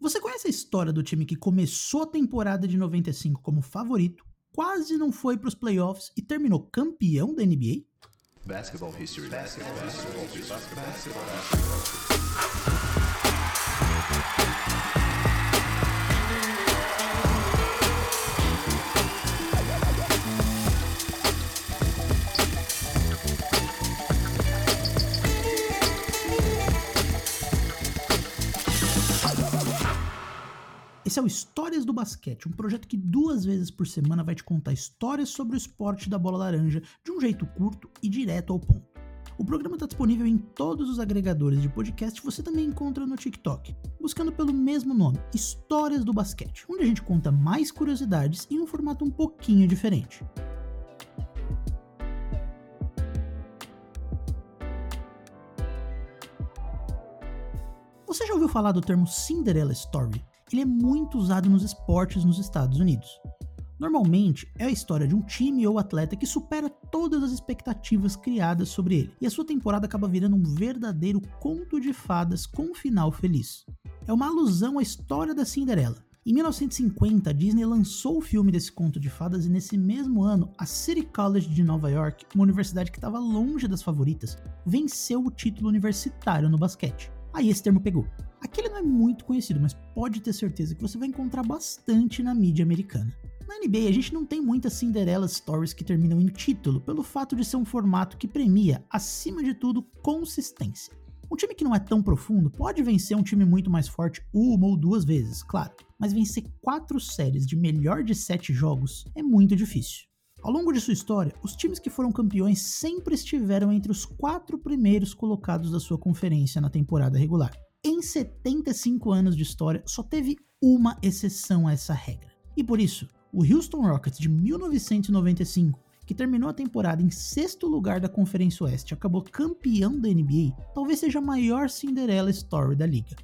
Você conhece a história do time que começou a temporada de 95 como favorito, quase não foi para os playoffs e terminou campeão da NBA? Basketball history. Basketball, basketball, basketball, é o Histórias do Basquete, um projeto que duas vezes por semana vai te contar histórias sobre o esporte da bola laranja de um jeito curto e direto ao ponto. O programa está disponível em todos os agregadores de podcast, você também encontra no TikTok, buscando pelo mesmo nome, Histórias do Basquete, onde a gente conta mais curiosidades em um formato um pouquinho diferente. Você já ouviu falar do termo Cinderella Story? Ele é muito usado nos esportes nos Estados Unidos. Normalmente, é a história de um time ou atleta que supera todas as expectativas criadas sobre ele, e a sua temporada acaba virando um verdadeiro conto de fadas com um final feliz. É uma alusão à história da Cinderela. Em 1950, a Disney lançou o filme desse conto de fadas e nesse mesmo ano, a City College de Nova York, uma universidade que estava longe das favoritas, venceu o título universitário no basquete. Aí esse termo pegou. Aquele não é muito conhecido, mas pode ter certeza que você vai encontrar bastante na mídia americana. Na NBA, a gente não tem muitas Cinderella Stories que terminam em título, pelo fato de ser um formato que premia, acima de tudo, consistência. Um time que não é tão profundo pode vencer um time muito mais forte uma ou duas vezes, claro, mas vencer quatro séries de melhor de sete jogos é muito difícil. Ao longo de sua história, os times que foram campeões sempre estiveram entre os quatro primeiros colocados da sua conferência na temporada regular. Em 75 anos de história, só teve uma exceção a essa regra. E por isso, o Houston Rockets de 1995, que terminou a temporada em sexto lugar da Conferência Oeste e acabou campeão da NBA, talvez seja a maior Cinderella Story da liga.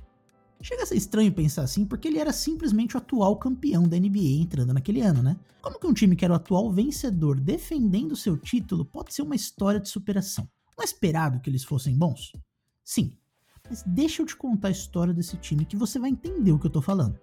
Chega a ser estranho pensar assim, porque ele era simplesmente o atual campeão da NBA entrando naquele ano, né? Como que um time que era o atual vencedor defendendo seu título pode ser uma história de superação? Não é esperado que eles fossem bons? Sim, mas deixa eu te contar a história desse time que você vai entender o que eu tô falando.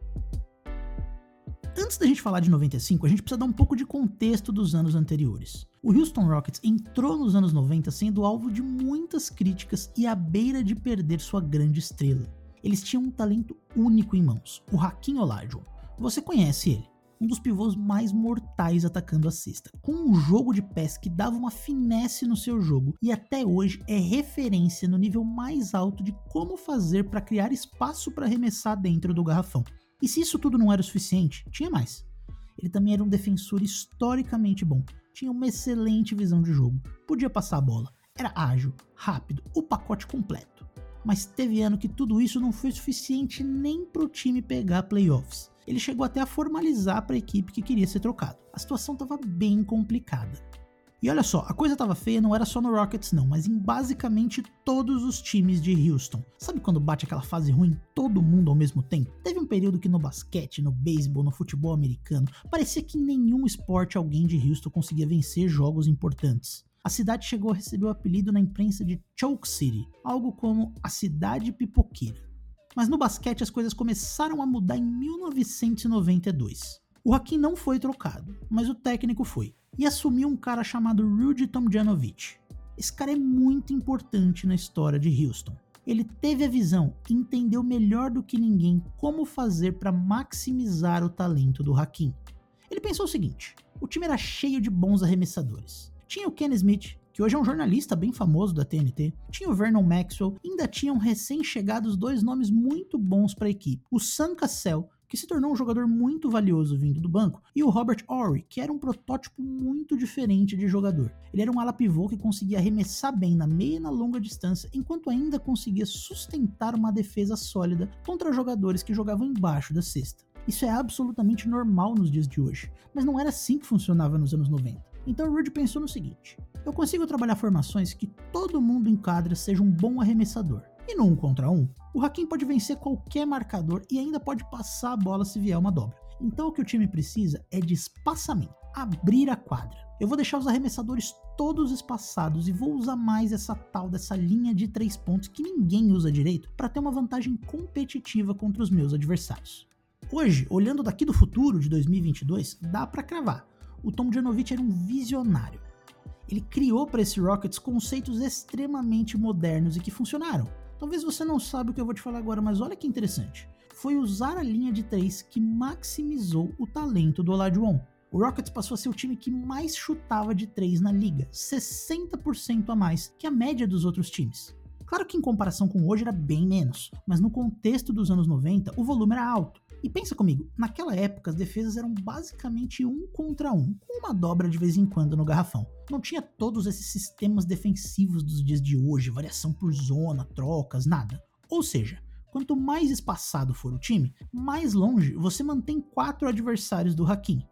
Antes da gente falar de 95, a gente precisa dar um pouco de contexto dos anos anteriores. O Houston Rockets entrou nos anos 90 sendo alvo de muitas críticas e à beira de perder sua grande estrela. Eles tinham um talento único em mãos, o Hakim Olajuwon. Você conhece ele um dos pivôs mais mortais atacando a cesta, com um jogo de pés que dava uma finesse no seu jogo e até hoje é referência no nível mais alto de como fazer para criar espaço para arremessar dentro do garrafão. E se isso tudo não era o suficiente, tinha mais. Ele também era um defensor historicamente bom, tinha uma excelente visão de jogo, podia passar a bola, era ágil, rápido, o pacote completo. Mas teve ano que tudo isso não foi suficiente nem para o time pegar playoffs ele chegou até a formalizar para a equipe que queria ser trocado. A situação estava bem complicada. E olha só, a coisa estava feia não era só no Rockets não, mas em basicamente todos os times de Houston. Sabe quando bate aquela fase ruim todo mundo ao mesmo tempo? Teve um período que no basquete, no beisebol, no futebol americano, parecia que em nenhum esporte alguém de Houston conseguia vencer jogos importantes. A cidade chegou a receber o apelido na imprensa de Choke City, algo como a cidade pipoqueira. Mas no basquete as coisas começaram a mudar em 1992. O Hakim não foi trocado, mas o técnico foi, e assumiu um cara chamado Rudy Tomjanovich. Esse cara é muito importante na história de Houston. Ele teve a visão e entendeu melhor do que ninguém como fazer para maximizar o talento do Hakim. Ele pensou o seguinte: o time era cheio de bons arremessadores. Tinha o Ken Smith, que hoje é um jornalista bem famoso da TNT, tinha o Vernon Maxwell, ainda tinham recém-chegados dois nomes muito bons para a equipe: o Sam Cassell, que se tornou um jogador muito valioso vindo do banco, e o Robert Ory, que era um protótipo muito diferente de jogador. Ele era um ala pivô que conseguia arremessar bem na meia e na longa distância, enquanto ainda conseguia sustentar uma defesa sólida contra jogadores que jogavam embaixo da cesta. Isso é absolutamente normal nos dias de hoje, mas não era assim que funcionava nos anos 90. Então o Rudy pensou no seguinte: eu consigo trabalhar formações que todo mundo em quadra seja um bom arremessador. E no 1 contra 1, o Hakim pode vencer qualquer marcador e ainda pode passar a bola se vier uma dobra. Então o que o time precisa é de espaçamento. abrir a quadra. Eu vou deixar os arremessadores todos espaçados e vou usar mais essa tal dessa linha de três pontos que ninguém usa direito para ter uma vantagem competitiva contra os meus adversários. Hoje, olhando daqui do futuro de 2022, dá para cravar. O Tom Janovich era um visionário. Ele criou para esse Rockets conceitos extremamente modernos e que funcionaram. Talvez você não saiba o que eu vou te falar agora, mas olha que interessante. Foi usar a linha de três que maximizou o talento do Olajuwon. O Rockets passou a ser o time que mais chutava de três na liga, 60% a mais que a média dos outros times. Claro que em comparação com hoje era bem menos, mas no contexto dos anos 90 o volume era alto. E pensa comigo, naquela época as defesas eram basicamente um contra um, com uma dobra de vez em quando no garrafão. Não tinha todos esses sistemas defensivos dos dias de hoje, variação por zona, trocas, nada. Ou seja, quanto mais espaçado for o time, mais longe você mantém quatro adversários do Hakim.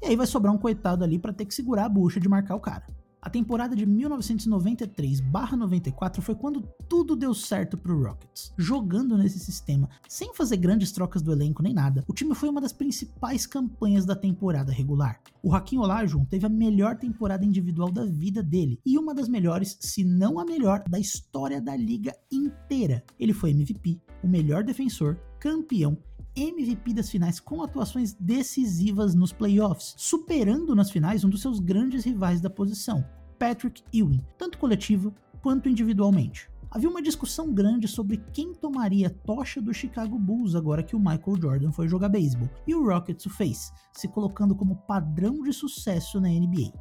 E aí vai sobrar um coitado ali para ter que segurar a bucha de marcar o cara. A temporada de 1993/94 foi quando tudo deu certo pro Rockets. Jogando nesse sistema, sem fazer grandes trocas do elenco nem nada, o time foi uma das principais campanhas da temporada regular. O Hakim Olajuwon teve a melhor temporada individual da vida dele e uma das melhores, se não a melhor, da história da liga inteira. Ele foi MVP, o melhor defensor, campeão MVP das finais com atuações decisivas nos playoffs, superando nas finais um dos seus grandes rivais da posição, Patrick Ewing, tanto coletiva quanto individualmente. Havia uma discussão grande sobre quem tomaria a tocha do Chicago Bulls agora que o Michael Jordan foi jogar beisebol, e o Rockets o fez, se colocando como padrão de sucesso na NBA.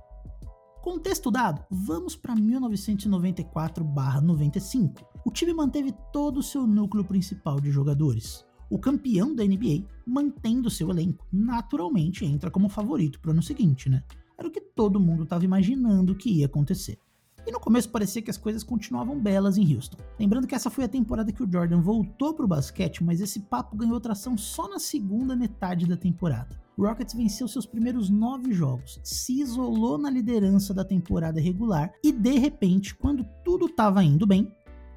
Contexto dado, vamos para 1994/95. O time manteve todo o seu núcleo principal de jogadores o campeão da NBA, mantendo seu elenco, naturalmente entra como favorito para o ano seguinte, né? Era o que todo mundo estava imaginando que ia acontecer. E no começo parecia que as coisas continuavam belas em Houston. Lembrando que essa foi a temporada que o Jordan voltou para o basquete, mas esse papo ganhou tração só na segunda metade da temporada. O Rockets venceu seus primeiros nove jogos, se isolou na liderança da temporada regular e de repente, quando tudo estava indo bem,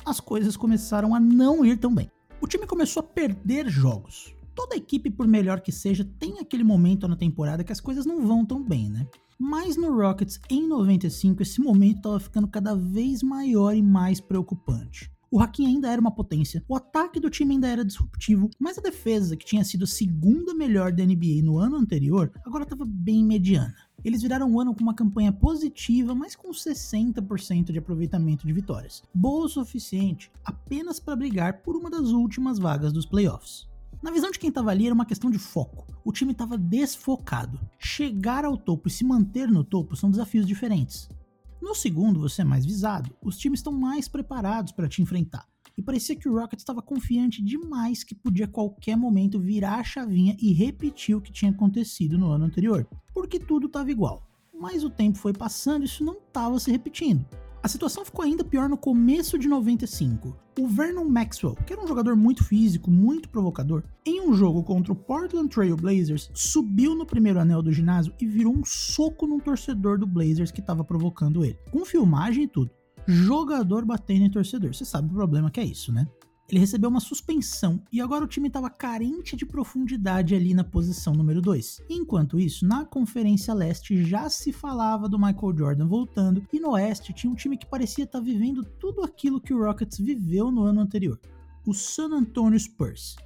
as coisas começaram a não ir tão bem o time começou a perder jogos. Toda equipe, por melhor que seja, tem aquele momento na temporada que as coisas não vão tão bem, né? Mas no Rockets, em 95, esse momento estava ficando cada vez maior e mais preocupante. O Hakim ainda era uma potência, o ataque do time ainda era disruptivo, mas a defesa, que tinha sido a segunda melhor da NBA no ano anterior, agora estava bem mediana. Eles viraram um ano com uma campanha positiva, mas com 60% de aproveitamento de vitórias. Boa o suficiente apenas para brigar por uma das últimas vagas dos playoffs. Na visão de quem estava ali era uma questão de foco. O time estava desfocado. Chegar ao topo e se manter no topo são desafios diferentes. No segundo, você é mais visado, os times estão mais preparados para te enfrentar e parecia que o Rockets estava confiante demais que podia a qualquer momento virar a chavinha e repetir o que tinha acontecido no ano anterior, porque tudo estava igual. Mas o tempo foi passando e isso não estava se repetindo. A situação ficou ainda pior no começo de 95. O Vernon Maxwell, que era um jogador muito físico, muito provocador, em um jogo contra o Portland Trail Blazers, subiu no primeiro anel do ginásio e virou um soco num torcedor do Blazers que estava provocando ele, com filmagem e tudo jogador batendo em torcedor. Você sabe o problema que é isso, né? Ele recebeu uma suspensão e agora o time estava carente de profundidade ali na posição número 2. Enquanto isso, na Conferência Leste já se falava do Michael Jordan voltando e no Oeste tinha um time que parecia estar tá vivendo tudo aquilo que o Rockets viveu no ano anterior, o San Antonio Spurs.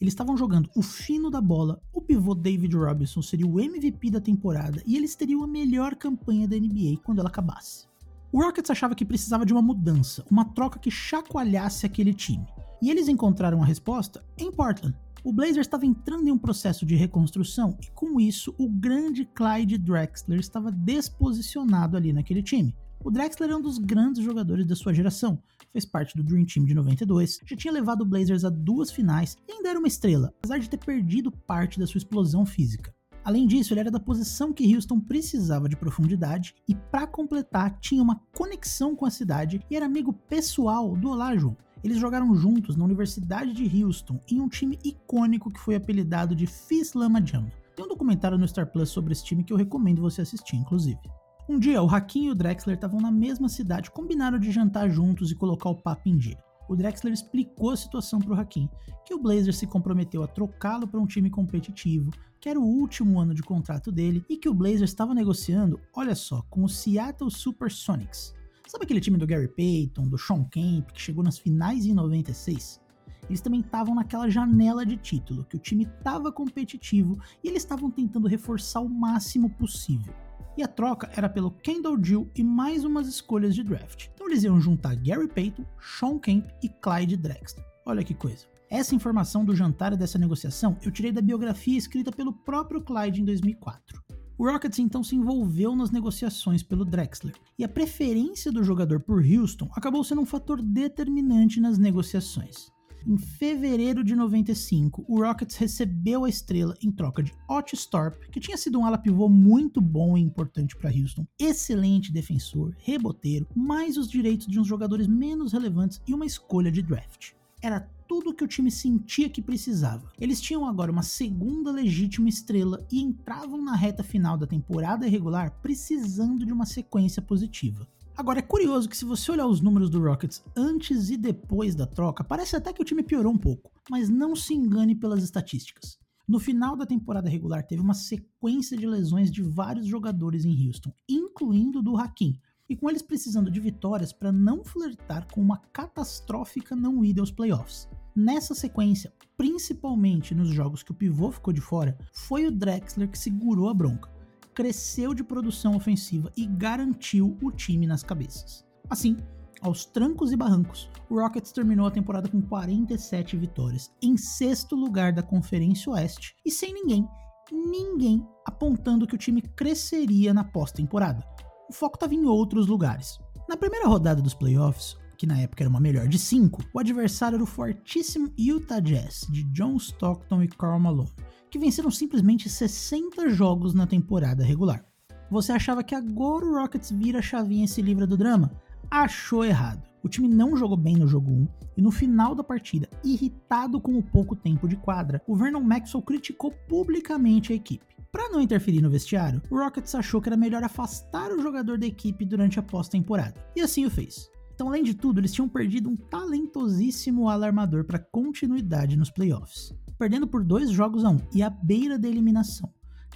Eles estavam jogando o fino da bola, o pivô David Robinson seria o MVP da temporada e eles teriam a melhor campanha da NBA quando ela acabasse. O Rockets achava que precisava de uma mudança, uma troca que chacoalhasse aquele time. E eles encontraram a resposta em Portland. O Blazers estava entrando em um processo de reconstrução e com isso o grande Clyde Drexler estava desposicionado ali naquele time. O Drexler é um dos grandes jogadores da sua geração, fez parte do Dream Team de 92, já tinha levado o Blazers a duas finais e ainda era uma estrela, apesar de ter perdido parte da sua explosão física. Além disso, ele era da posição que Houston precisava de profundidade e, para completar, tinha uma conexão com a cidade e era amigo pessoal do Olajuwon. Eles jogaram juntos na Universidade de Houston em um time icônico que foi apelidado de Fis Lama Jama. Tem um documentário no Star Plus sobre esse time que eu recomendo você assistir, inclusive. Um dia, o Hakim e o Drexler estavam na mesma cidade, combinaram de jantar juntos e colocar o papo em dia. O Drexler explicou a situação para o Hakim, que o Blazers se comprometeu a trocá-lo para um time competitivo, que era o último ano de contrato dele e que o Blazers estava negociando, olha só, com o Seattle Supersonics. Sabe aquele time do Gary Payton, do Sean Kemp, que chegou nas finais em 96? Eles também estavam naquela janela de título, que o time estava competitivo e eles estavam tentando reforçar o máximo possível e a troca era pelo Kendall Gill e mais umas escolhas de draft. Eles iam juntar Gary Payton, Sean Kemp e Clyde Drexler. Olha que coisa. Essa informação do jantar e dessa negociação eu tirei da biografia escrita pelo próprio Clyde em 2004. O Rockets então se envolveu nas negociações pelo Drexler, e a preferência do jogador por Houston acabou sendo um fator determinante nas negociações. Em fevereiro de 95, o Rockets recebeu a estrela em troca de Otis Thorpe, que tinha sido um ala pivô muito bom e importante para Houston, excelente defensor, reboteiro, mais os direitos de uns jogadores menos relevantes e uma escolha de draft. Era tudo o que o time sentia que precisava. Eles tinham agora uma segunda legítima estrela e entravam na reta final da temporada regular precisando de uma sequência positiva. Agora é curioso que se você olhar os números do Rockets antes e depois da troca, parece até que o time piorou um pouco, mas não se engane pelas estatísticas. No final da temporada regular, teve uma sequência de lesões de vários jogadores em Houston, incluindo do Hakim, e com eles precisando de vitórias para não flertar com uma catastrófica não ida aos playoffs. Nessa sequência, principalmente nos jogos que o pivô ficou de fora, foi o Drexler que segurou a bronca cresceu de produção ofensiva e garantiu o time nas cabeças. Assim, aos trancos e barrancos, o Rockets terminou a temporada com 47 vitórias, em sexto lugar da Conferência Oeste e sem ninguém, ninguém apontando que o time cresceria na pós-temporada. O foco estava em outros lugares. Na primeira rodada dos playoffs, que na época era uma melhor de 5, o adversário era o fortíssimo Utah Jazz, de John Stockton e Karl Malone que venceram simplesmente 60 jogos na temporada regular. Você achava que agora o Rockets vira a chavinha e se livra do drama? Achou errado. O time não jogou bem no jogo 1 e no final da partida, irritado com o pouco tempo de quadra, o Vernon Maxwell criticou publicamente a equipe. Para não interferir no vestiário, o Rockets achou que era melhor afastar o jogador da equipe durante a pós-temporada, e assim o fez. Então, além de tudo, eles tinham perdido um talentosíssimo alarmador para continuidade nos playoffs perdendo por dois jogos a um e à beira da eliminação.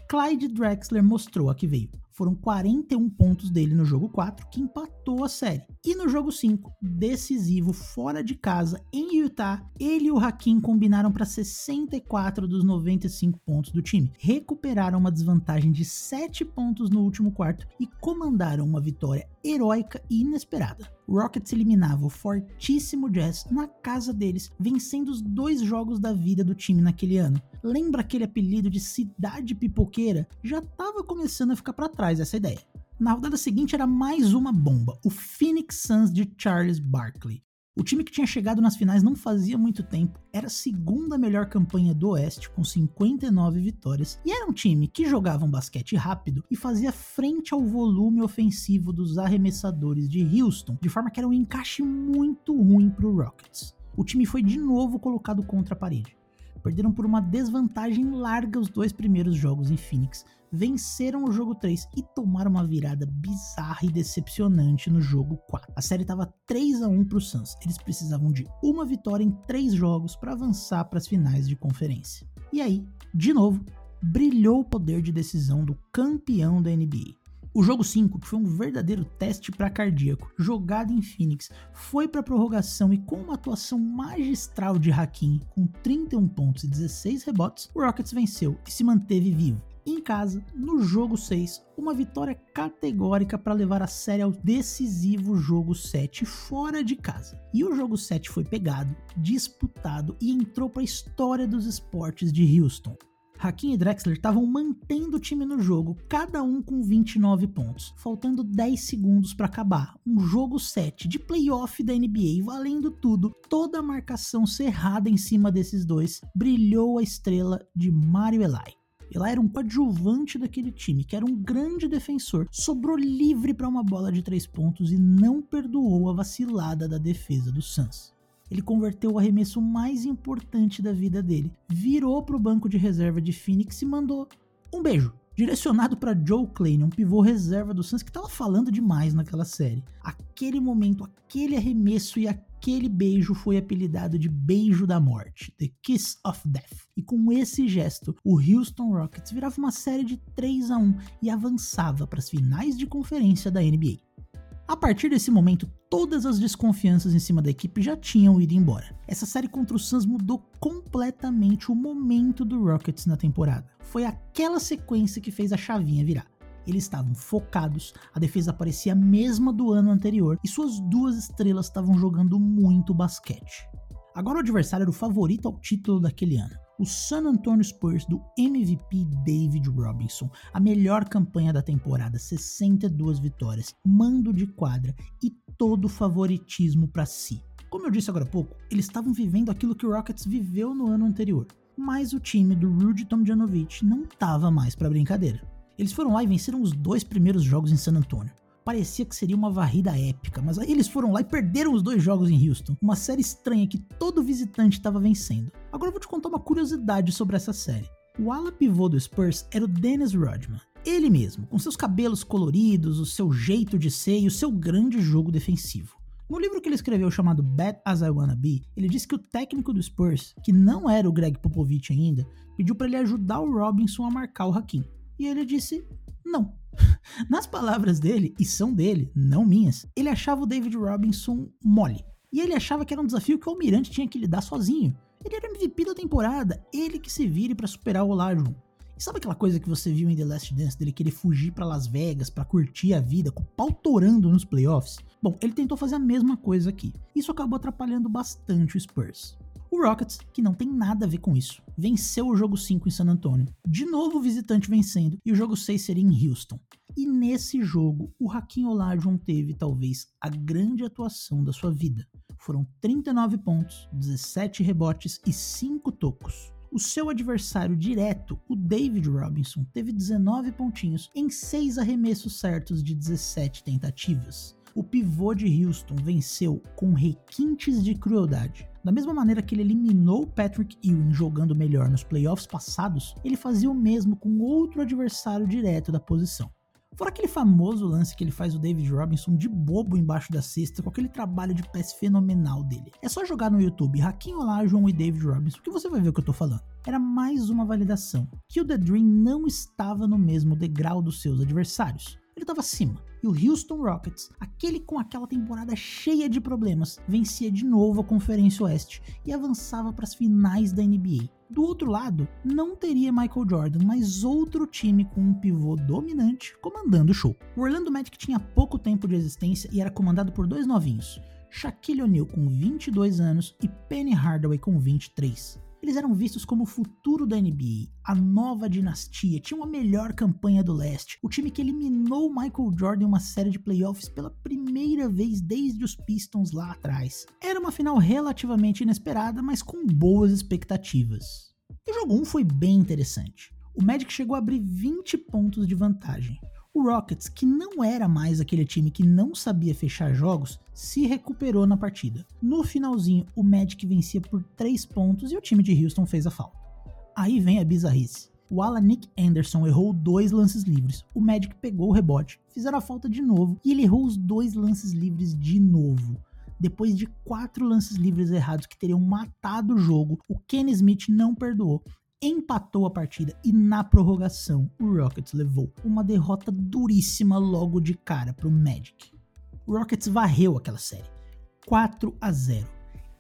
Clyde Drexler mostrou a que veio. Foram 41 pontos dele no jogo 4, que empatou a série. E no jogo 5, decisivo fora de casa em Utah, ele e o Hakim combinaram para 64 dos 95 pontos do time. Recuperaram uma desvantagem de 7 pontos no último quarto e comandaram uma vitória heróica e inesperada. Rockets eliminava o fortíssimo Jazz na casa deles, vencendo os dois jogos da vida do time naquele ano. Lembra aquele apelido de cidade pipoqueira? Já estava começando a ficar para trás essa ideia. Na rodada seguinte era mais uma bomba, o Phoenix Suns de Charles Barkley. O time que tinha chegado nas finais não fazia muito tempo, era a segunda melhor campanha do Oeste, com 59 vitórias, e era um time que jogava um basquete rápido e fazia frente ao volume ofensivo dos arremessadores de Houston, de forma que era um encaixe muito ruim para o Rockets. O time foi de novo colocado contra a parede. Perderam por uma desvantagem larga os dois primeiros jogos em Phoenix, venceram o jogo 3 e tomaram uma virada bizarra e decepcionante no jogo 4. A série estava 3 a 1 para o Suns. Eles precisavam de uma vitória em três jogos para avançar para as finais de conferência. E aí, de novo, brilhou o poder de decisão do campeão da NBA. O jogo 5, que foi um verdadeiro teste para cardíaco, jogado em Phoenix, foi para prorrogação e com uma atuação magistral de Hakim, com 31 pontos e 16 rebotes, o Rockets venceu e se manteve vivo. Em casa, no jogo 6, uma vitória categórica para levar a série ao decisivo jogo 7 fora de casa. E o jogo 7 foi pegado, disputado e entrou para a história dos esportes de Houston. Hakim e Drexler estavam mantendo o time no jogo, cada um com 29 pontos, faltando 10 segundos para acabar. Um jogo 7 de playoff da NBA, valendo tudo, toda a marcação cerrada em cima desses dois, brilhou a estrela de Mario Eli. Eli era um coadjuvante daquele time, que era um grande defensor, sobrou livre para uma bola de 3 pontos e não perdoou a vacilada da defesa do Suns ele converteu o arremesso mais importante da vida dele, virou para o banco de reserva de Phoenix e mandou um beijo, direcionado para Joe Clayton, um pivô reserva do Suns que estava falando demais naquela série. Aquele momento, aquele arremesso e aquele beijo foi apelidado de Beijo da Morte, The Kiss of Death. E com esse gesto, o Houston Rockets virava uma série de 3 a 1 e avançava para as finais de conferência da NBA. A partir desse momento, todas as desconfianças em cima da equipe já tinham ido embora. Essa série contra o Suns mudou completamente o momento do Rockets na temporada. Foi aquela sequência que fez a chavinha virar. Eles estavam focados, a defesa parecia a mesma do ano anterior e suas duas estrelas estavam jogando muito basquete. Agora o adversário era o favorito ao título daquele ano. O San Antonio Spurs do MVP David Robinson, a melhor campanha da temporada, 62 vitórias, mando de quadra e todo favoritismo para si. Como eu disse agora há pouco, eles estavam vivendo aquilo que o Rockets viveu no ano anterior, mas o time do Rudy Tomjanovich não estava mais para brincadeira. Eles foram lá e venceram os dois primeiros jogos em San Antonio. Parecia que seria uma varrida épica, mas aí eles foram lá e perderam os dois jogos em Houston. Uma série estranha que todo visitante estava vencendo. Agora eu vou te contar uma curiosidade sobre essa série. O ala pivô do Spurs era o Dennis Rodman. Ele mesmo, com seus cabelos coloridos, o seu jeito de ser e o seu grande jogo defensivo. No livro que ele escreveu chamado Bad As I Wanna Be, ele disse que o técnico do Spurs, que não era o Greg Popovich ainda, pediu para ele ajudar o Robinson a marcar o Hakim. E ele disse não. Nas palavras dele, e são dele, não minhas, ele achava o David Robinson mole. E ele achava que era um desafio que o Almirante tinha que lidar sozinho. Ele era MVP da temporada, ele que se vire para superar o Olajuwon. E sabe aquela coisa que você viu em The Last Dance dele querer fugir para Las Vegas para curtir a vida, com o pau torando nos playoffs? Bom, ele tentou fazer a mesma coisa aqui. Isso acabou atrapalhando bastante o Spurs. O Rockets, que não tem nada a ver com isso, venceu o jogo 5 em San Antonio. De novo o visitante vencendo, e o jogo 6 seria em Houston. E nesse jogo, o Hakim Olajuwon teve talvez a grande atuação da sua vida. Foram 39 pontos, 17 rebotes e 5 tocos. O seu adversário direto, o David Robinson, teve 19 pontinhos em 6 arremessos certos de 17 tentativas. O pivô de Houston venceu com requintes de crueldade. Da mesma maneira que ele eliminou Patrick Ewing jogando melhor nos playoffs passados, ele fazia o mesmo com outro adversário direto da posição. Fora aquele famoso lance que ele faz o David Robinson de bobo embaixo da cesta com aquele trabalho de pés fenomenal dele. É só jogar no YouTube Hakim Olajuwon e David Robinson que você vai ver o que eu tô falando. Era mais uma validação que o The Dream não estava no mesmo degrau dos seus adversários. Ele estava acima. E o Houston Rockets, aquele com aquela temporada cheia de problemas, vencia de novo a Conferência Oeste e avançava para as finais da NBA. Do outro lado, não teria Michael Jordan, mas outro time com um pivô dominante comandando o show. O Orlando Magic tinha pouco tempo de existência e era comandado por dois novinhos, Shaquille O'Neal com 22 anos e Penny Hardaway com 23. Eles eram vistos como o futuro da NBA, a nova dinastia, tinham a melhor campanha do leste, o time que eliminou Michael Jordan em uma série de playoffs pela primeira vez desde os Pistons lá atrás. Era uma final relativamente inesperada, mas com boas expectativas. E o jogo 1 foi bem interessante. O Magic chegou a abrir 20 pontos de vantagem. O Rockets, que não era mais aquele time que não sabia fechar jogos, se recuperou na partida. No finalzinho, o Magic vencia por 3 pontos e o time de Houston fez a falta. Aí vem a bizarrice. O ala Nick Anderson errou dois lances livres. O Magic pegou o rebote, fizeram a falta de novo e ele errou os dois lances livres de novo. Depois de quatro lances livres errados que teriam matado o jogo, o Kenny Smith não perdoou empatou a partida e na prorrogação o Rockets levou uma derrota duríssima logo de cara para o Magic. O Rockets varreu aquela série, 4 a 0.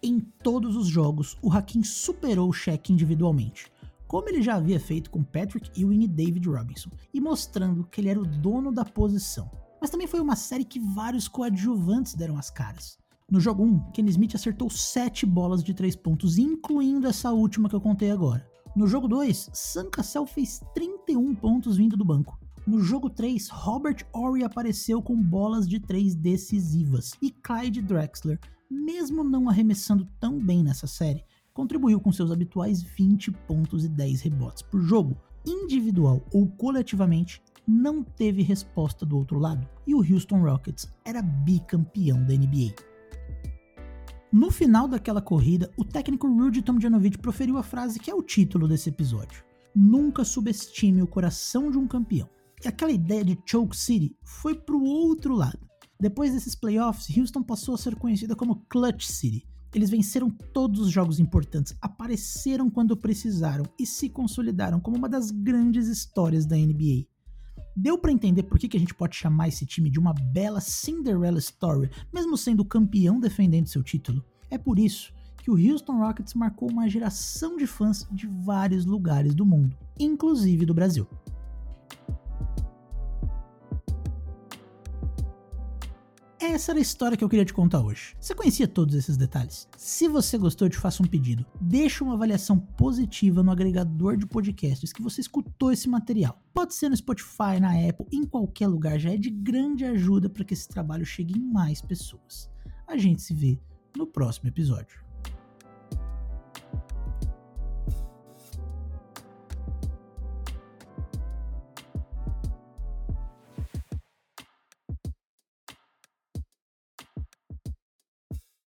Em todos os jogos, o Hakim superou o cheque individualmente, como ele já havia feito com Patrick Ewing e David Robinson, e mostrando que ele era o dono da posição. Mas também foi uma série que vários coadjuvantes deram as caras. No jogo 1, Kenny Smith acertou 7 bolas de 3 pontos, incluindo essa última que eu contei agora. No jogo 2, Sam Cassell fez 31 pontos vindo do banco. No jogo 3, Robert Horry apareceu com bolas de 3 decisivas. E Clyde Drexler, mesmo não arremessando tão bem nessa série, contribuiu com seus habituais 20 pontos e 10 rebotes por jogo. Individual ou coletivamente, não teve resposta do outro lado, e o Houston Rockets era bicampeão da NBA. No final daquela corrida, o técnico Rudy Tomjanovich proferiu a frase que é o título desse episódio: Nunca subestime o coração de um campeão. E aquela ideia de Choke City foi pro outro lado. Depois desses playoffs, Houston passou a ser conhecida como Clutch City. Eles venceram todos os jogos importantes, apareceram quando precisaram e se consolidaram como uma das grandes histórias da NBA. Deu para entender por que, que a gente pode chamar esse time de uma bela Cinderella Story, mesmo sendo campeão defendendo seu título? É por isso que o Houston Rockets marcou uma geração de fãs de vários lugares do mundo, inclusive do Brasil. Essa era a história que eu queria te contar hoje. Você conhecia todos esses detalhes? Se você gostou, eu te faço um pedido. Deixa uma avaliação positiva no agregador de podcasts que você escutou esse material. Pode ser no Spotify, na Apple, em qualquer lugar, já é de grande ajuda para que esse trabalho chegue em mais pessoas. A gente se vê no próximo episódio.